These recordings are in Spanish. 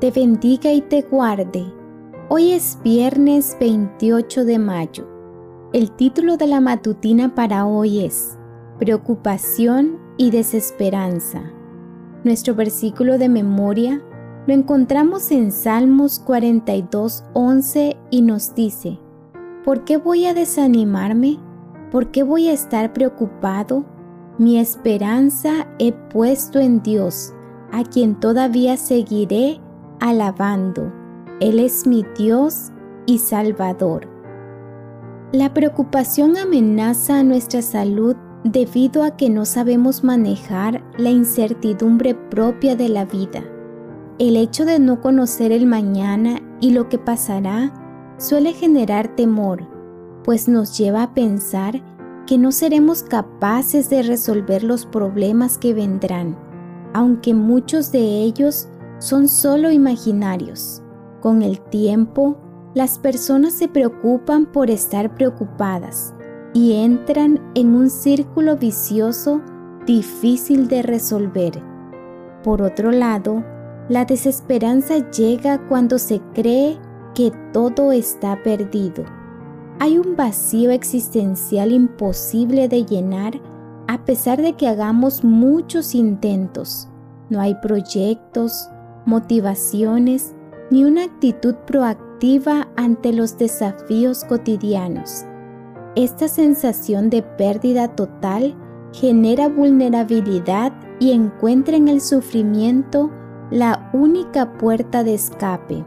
te bendiga y te guarde. Hoy es viernes 28 de mayo. El título de la matutina para hoy es Preocupación y desesperanza. Nuestro versículo de memoria lo encontramos en Salmos 42, 11 y nos dice, ¿por qué voy a desanimarme? ¿Por qué voy a estar preocupado? Mi esperanza he puesto en Dios, a quien todavía seguiré alabando. Él es mi Dios y Salvador. La preocupación amenaza nuestra salud debido a que no sabemos manejar la incertidumbre propia de la vida. El hecho de no conocer el mañana y lo que pasará suele generar temor, pues nos lleva a pensar que no seremos capaces de resolver los problemas que vendrán, aunque muchos de ellos son solo imaginarios. Con el tiempo, las personas se preocupan por estar preocupadas y entran en un círculo vicioso difícil de resolver. Por otro lado, la desesperanza llega cuando se cree que todo está perdido. Hay un vacío existencial imposible de llenar a pesar de que hagamos muchos intentos. No hay proyectos, motivaciones ni una actitud proactiva ante los desafíos cotidianos. Esta sensación de pérdida total genera vulnerabilidad y encuentra en el sufrimiento la única puerta de escape.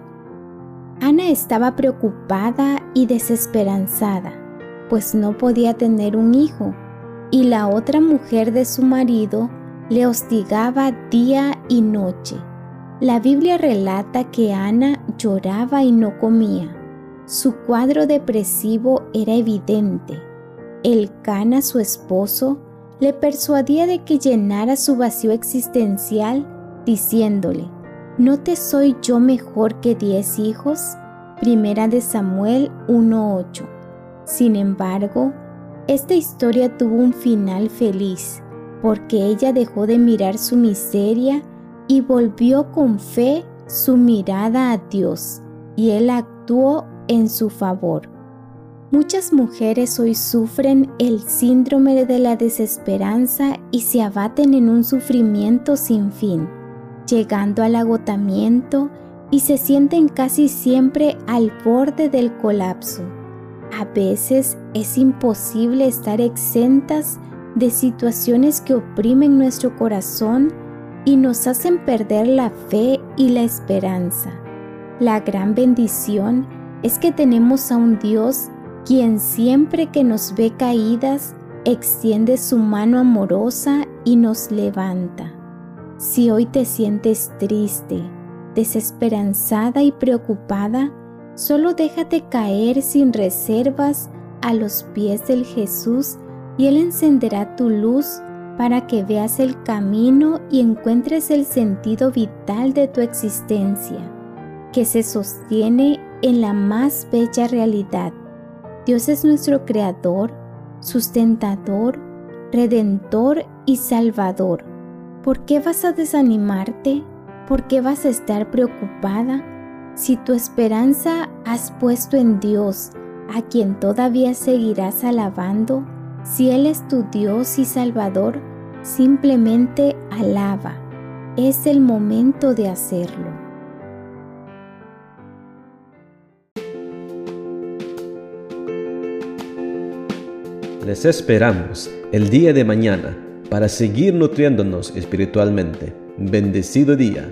Ana estaba preocupada y desesperanzada, pues no podía tener un hijo, y la otra mujer de su marido le hostigaba día y noche. La Biblia relata que Ana lloraba y no comía. Su cuadro depresivo era evidente. El Cana, su esposo, le persuadía de que llenara su vacío existencial diciéndole, ¿no te soy yo mejor que diez hijos? Primera de Samuel 1.8. Sin embargo, esta historia tuvo un final feliz, porque ella dejó de mirar su miseria y volvió con fe su mirada a Dios, y Él actuó en su favor. Muchas mujeres hoy sufren el síndrome de la desesperanza y se abaten en un sufrimiento sin fin, llegando al agotamiento y se sienten casi siempre al borde del colapso. A veces es imposible estar exentas de situaciones que oprimen nuestro corazón y nos hacen perder la fe y la esperanza. La gran bendición es que tenemos a un Dios quien siempre que nos ve caídas, extiende su mano amorosa y nos levanta. Si hoy te sientes triste, desesperanzada y preocupada, solo déjate caer sin reservas a los pies del Jesús y Él encenderá tu luz para que veas el camino y encuentres el sentido vital de tu existencia, que se sostiene en la más bella realidad. Dios es nuestro Creador, sustentador, redentor y salvador. ¿Por qué vas a desanimarte? ¿Por qué vas a estar preocupada? Si tu esperanza has puesto en Dios, a quien todavía seguirás alabando, si Él es tu Dios y Salvador, simplemente alaba. Es el momento de hacerlo. Les esperamos el día de mañana para seguir nutriéndonos espiritualmente. Bendecido día.